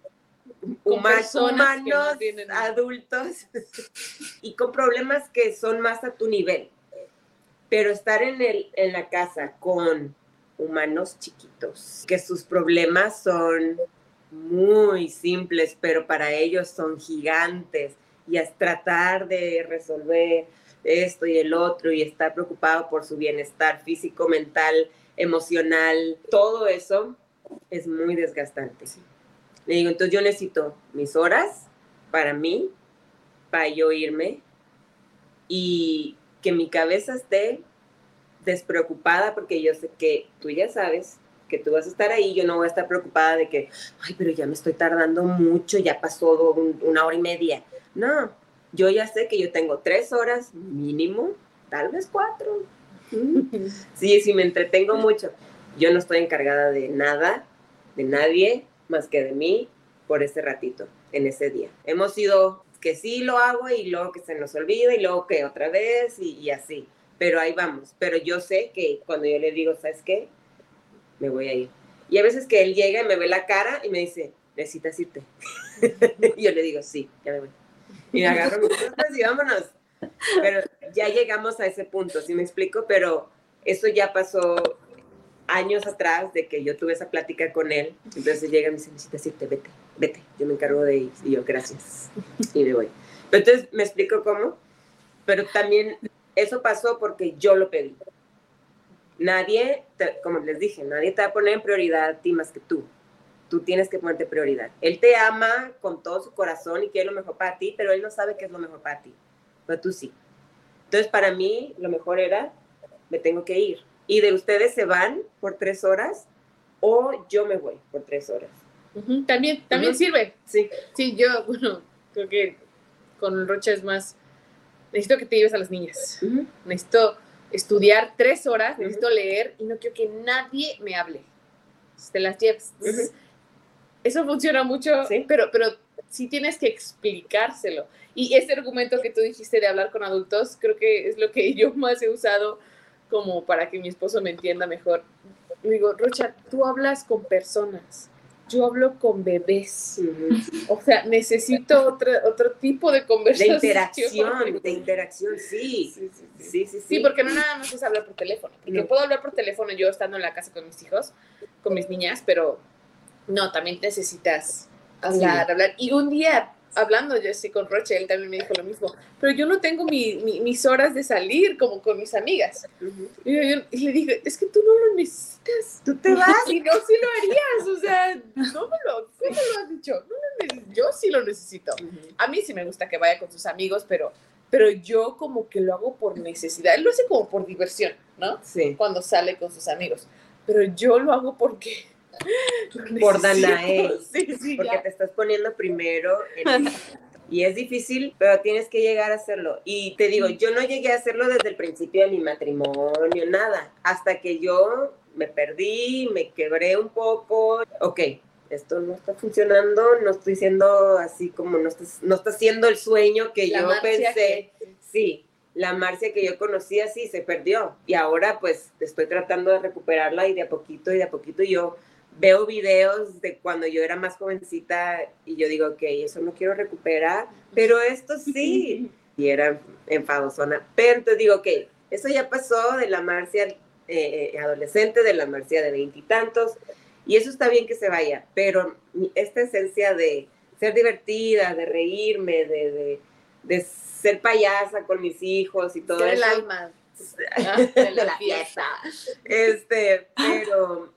Con no humanos, tienen- adultos y con problemas que son más a tu nivel. Pero estar en, el, en la casa con humanos chiquitos, que sus problemas son muy simples, pero para ellos son gigantes, y es tratar de resolver esto y el otro, y estar preocupado por su bienestar físico, mental, emocional, todo eso es muy desgastante. Le digo, entonces yo necesito mis horas para mí, para yo irme y que mi cabeza esté despreocupada porque yo sé que tú ya sabes que tú vas a estar ahí, yo no voy a estar preocupada de que, ay, pero ya me estoy tardando mucho, ya pasó un- una hora y media. No, yo ya sé que yo tengo tres horas mínimo, tal vez cuatro. Sí, sí, me entretengo mucho. Yo no estoy encargada de nada, de nadie, más que de mí por ese ratito, en ese día. Hemos sido que sí lo hago y luego que se nos olvida y luego que otra vez y, y así. Pero ahí vamos. Pero yo sé que cuando yo le digo, ¿sabes qué? Me voy a ir. Y a veces que él llega y me ve la cara y me dice, necesitas irte. y yo le digo, sí, ya me voy. Y me agarro mis cosas y vámonos. Pero ya llegamos a ese punto, ¿sí me explico? Pero eso ya pasó años atrás de que yo tuve esa plática con él. Entonces llega y me dice, necesitas irte, vete, vete. Yo me encargo de ir. Y yo, gracias. Y me voy. Pero entonces me explico cómo. Pero también eso pasó porque yo lo pedí. Nadie, te- como les dije, nadie te va a poner en prioridad a ti más que tú. Tú tienes que ponerte prioridad. Él te ama con todo su corazón y quiere lo mejor para ti, pero él no sabe qué es lo mejor para ti. Pero tú sí. Entonces, para mí, lo mejor era, me tengo que ir. Y de ustedes se van por tres horas o yo me voy por tres horas. También, también sirve. Sí. Sí, yo, bueno, creo que con Rocha es más. Necesito que te lleves a las niñas. Necesito estudiar tres horas, Ujú. necesito leer y no quiero que nadie me hable. Te las lleves. Entonces, Eso funciona mucho, Sí. pero, pero sí tienes que explicárselo. Y ese argumento que tú dijiste de hablar con adultos, creo que es lo que yo más he usado como para que mi esposo me entienda mejor. Digo, Rocha, tú hablas con personas, yo hablo con bebés. O sea, necesito otro, otro tipo de De conversación. interacción, de interacción, sí. Sí, sí, sí. Sí, porque no nada más es hablar por teléfono. Porque puedo hablar por teléfono yo estando en la casa con mis hijos, con mis niñas, pero no, también necesitas hablar, hablar. Y un día hablando yo con Roche, él también me dijo lo mismo, pero yo no tengo mi, mi- mis horas de salir como con mis amigas. Y, yo- yo- y le dije, es que tú no lo necesitas. Tú te vas. Y no, sí lo harías, o sea, no me lo, ¿cómo lo has dicho? No lo yo sí lo necesito. A mí sí me gusta que vaya con sus amigos, pero, pero yo como que lo hago por necesidad. Él lo hace como por diversión, ¿no? Sí. Cuando sale con sus amigos. Pero yo lo hago porque... Por. Danae. Sí, sí, Porque ya. te estás poniendo primero en Y es difícil, pero tienes que llegar a hacerlo. Y te digo, yo no llegué a hacerlo desde el principio de mi matrimonio, nada. Hasta que yo me perdí, me quebré un poco. Ok, esto no está funcionando, no estoy siendo así como, no está, no está siendo el sueño que La yo pensé. Sí, la Marcia que yo conocía, sí, se perdió. Y ahora pues estoy tratando de recuperarla y de a poquito y de a poquito yo veo videos de cuando yo era más jovencita y yo digo, ok, eso no quiero recuperar, pero esto sí. Y era enfadosona. Pero entonces digo, ok, eso ya pasó de la Marcia eh, adolescente, de la Marcia de veintitantos, y, eso está bien que se vaya, pero esta esencia de ser divertida, de reírme, de, de, de ser payasa con mis hijos y todo Ser el alma ah, de la fiesta. Este, pero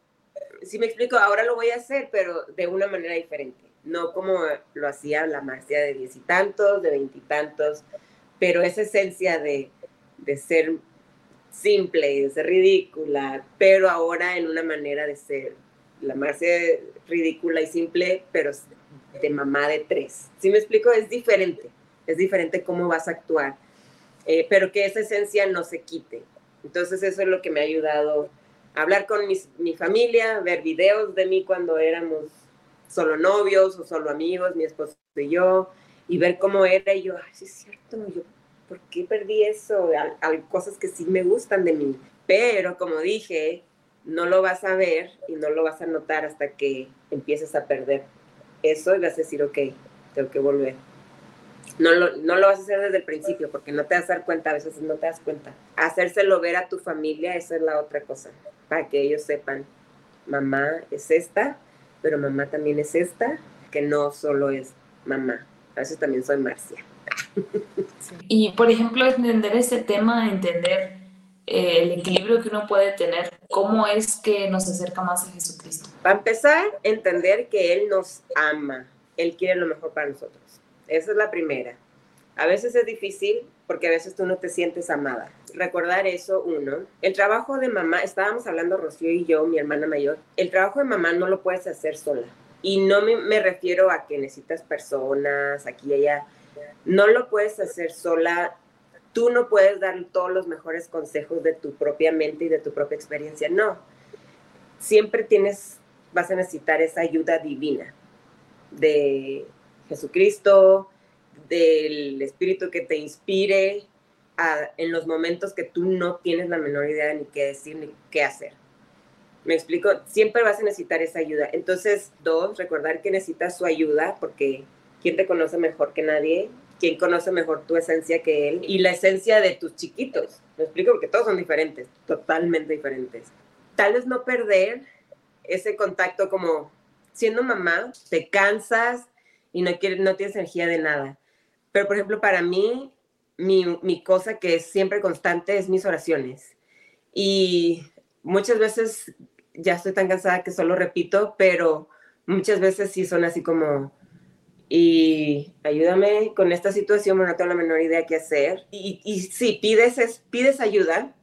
si me explico, ahora lo voy a hacer, pero de una manera diferente. No como lo hacía la Marcia de diez y tantos, de veintitantos, pero esa esencia de, de ser simple de ser ridícula, pero ahora en una manera de ser la Marcia ridícula y simple, pero de mamá de tres. Si me explico, es diferente. Es diferente cómo vas a actuar, eh, pero que esa esencia no se quite. Entonces eso es lo que me ha ayudado hablar con mis- mi familia, ver videos de mí cuando éramos solo novios o solo amigos, mi esposo y yo, y ver cómo era. Y yo, ay, sí es cierto, yo, ¿por qué perdí eso? Hay cosas que sí me gustan de mí. Pero como dije, no lo vas a ver y no lo vas a notar hasta que empieces a perder eso y vas a decir, ok, tengo que volver. No lo, no lo vas a hacer desde el principio porque no te vas a dar cuenta, a veces no te das cuenta. Hacérselo ver a tu familia, esa es la otra cosa, para que ellos sepan, mamá es esta, pero mamá también es esta, que no solo es mamá, a veces también soy Marcia. Y, por ejemplo, entender este tema, entender eh, el equilibrio que uno puede tener, cómo es que nos acerca más a Jesucristo. Para empezar, entender que Él nos ama, Él quiere lo mejor para nosotros. Esa es la primera. A veces es difícil porque a veces tú no te sientes amada. Recordar eso, uno. El trabajo de mamá, estábamos hablando Rocío y yo, mi hermana mayor, el trabajo de mamá no lo puedes hacer sola. Y no me, me refiero a que necesitas personas aquí y allá. No lo puedes hacer sola. Tú no puedes dar todos los mejores consejos de tu propia mente y de tu propia experiencia. No. Siempre tienes, vas a necesitar esa ayuda divina de Jesucristo, del Espíritu que te inspire en los momentos que tú no tienes la menor idea ni qué decir ni qué hacer. Me explico, siempre vas a necesitar esa ayuda. Entonces, dos, recordar que necesitas su ayuda porque ¿quién te conoce mejor que nadie? ¿Quién conoce mejor tu esencia que él? Y la esencia de tus chiquitos. Me explico porque todos son diferentes, totalmente diferentes. Tal vez no perder ese contacto como siendo mamá, te cansas y no, quieres, no tienes energía de nada. Pero, por ejemplo, para mí, mi, mi cosa que es siempre constante es mis oraciones. Y muchas veces ya estoy tan cansada que solo repito, pero muchas veces sí son así como, y ayúdame con esta situación, no tengo la menor idea qué hacer. Y, y sí, pides, es, pides ayuda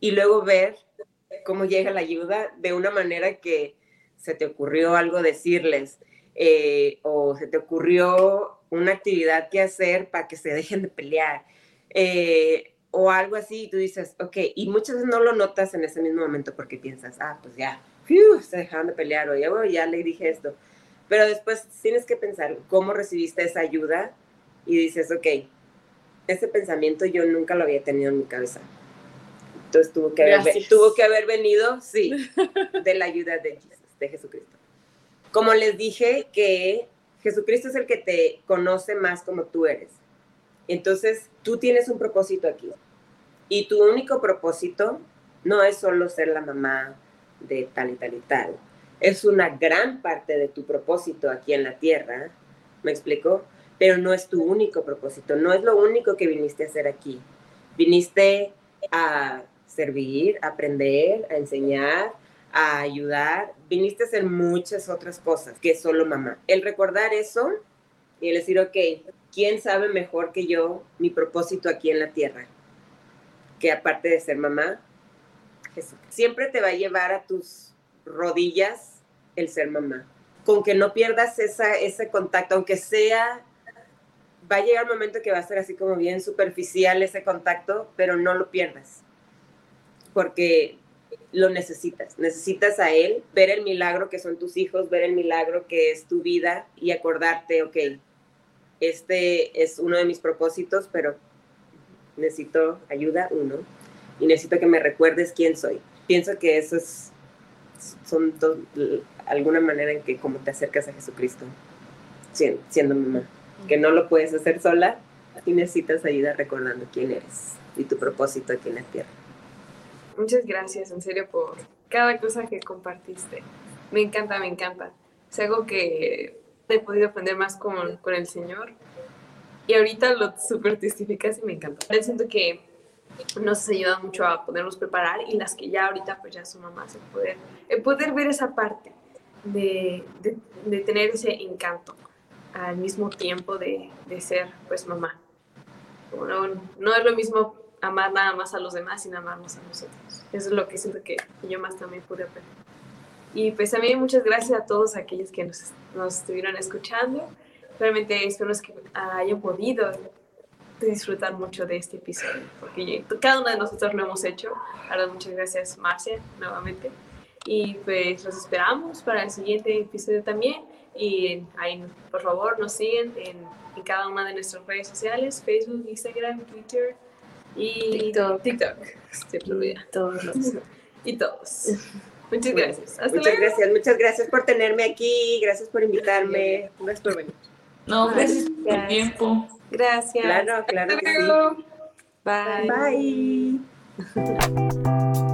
y luego ver cómo llega la ayuda de una manera que se te ocurrió algo decirles eh, o se te ocurrió una actividad que hacer para que se dejen de pelear eh, o algo así y tú dices, ok, y muchas veces no lo notas en ese mismo momento porque piensas, ah, pues ya, fiu, se dejaron de pelear o ya, bueno, ya le dije esto. Pero después tienes que pensar cómo recibiste esa ayuda y dices, ok, ese pensamiento yo nunca lo había tenido en mi cabeza. Entonces tuvo que haber, tuvo que haber venido, sí, de la ayuda de, Jesus, de Jesucristo. Como les dije, que Jesucristo es el que te conoce más como tú eres. Entonces, tú tienes un propósito aquí. Y tu único propósito no es solo ser la mamá de tal y tal y tal. Es una gran parte de tu propósito aquí en la tierra. ¿Me explico? pero no es tu único propósito, no es lo único que viniste a hacer aquí. Viniste a servir, a aprender, a enseñar, a ayudar, viniste a hacer muchas otras cosas que solo mamá. El recordar eso y el decir, ok, ¿quién sabe mejor que yo mi propósito aquí en la tierra? Que aparte de ser mamá, Jesús. Siempre te va a llevar a tus rodillas el ser mamá. Con que no pierdas esa, ese contacto, aunque sea, va a llegar un momento que va a ser así como bien superficial ese contacto, pero no lo pierdas. Porque lo necesitas. Necesitas a Él, ver el milagro que son tus hijos, ver el milagro que es tu vida y acordarte, ok, este es uno de mis propósitos, pero necesito ayuda, uno, y necesito que me recuerdes quién soy. Pienso que eso es, son alguna manera en que como te acercas a Jesucristo, siendo, siendo mamá, que no lo puedes hacer sola y necesitas ayuda recordando quién eres y tu propósito aquí en la tierra. Muchas gracias, en serio, por cada cosa que compartiste. Me encanta, me encanta. Es algo que he podido aprender más con, con el Señor. Y ahorita lo super testificas y me encanta. Siento que nos ha ayudado mucho a podernos preparar y las que ya ahorita pues ya son mamás, el poder, el poder ver esa parte de, de, de tener ese encanto al mismo tiempo de, de ser pues mamá. No, no es lo mismo amar nada más a los demás, sino amarnos a nosotros. Eso es lo que siento que yo más también pude aprender. Y pues también muchas gracias a todos aquellos que nos, nos estuvieron escuchando. Realmente espero que hayan podido disfrutar mucho de este episodio, porque cada uno de nosotros lo hemos hecho. Ahora muchas gracias Marcia nuevamente. Y pues los esperamos para el siguiente episodio también. Y ahí, por favor, nos siguen en, en cada una de nuestras redes sociales, Facebook, Instagram, Twitter, y TikTok. TikTok. Y todos. y todos. Muchas gracias. Hasta muchas luego. gracias, muchas gracias por tenerme aquí, gracias por invitarme. Gracias por venir. No, gracias por el tiempo. Gracias. Claro, claro Hasta luego. Bye. Bye.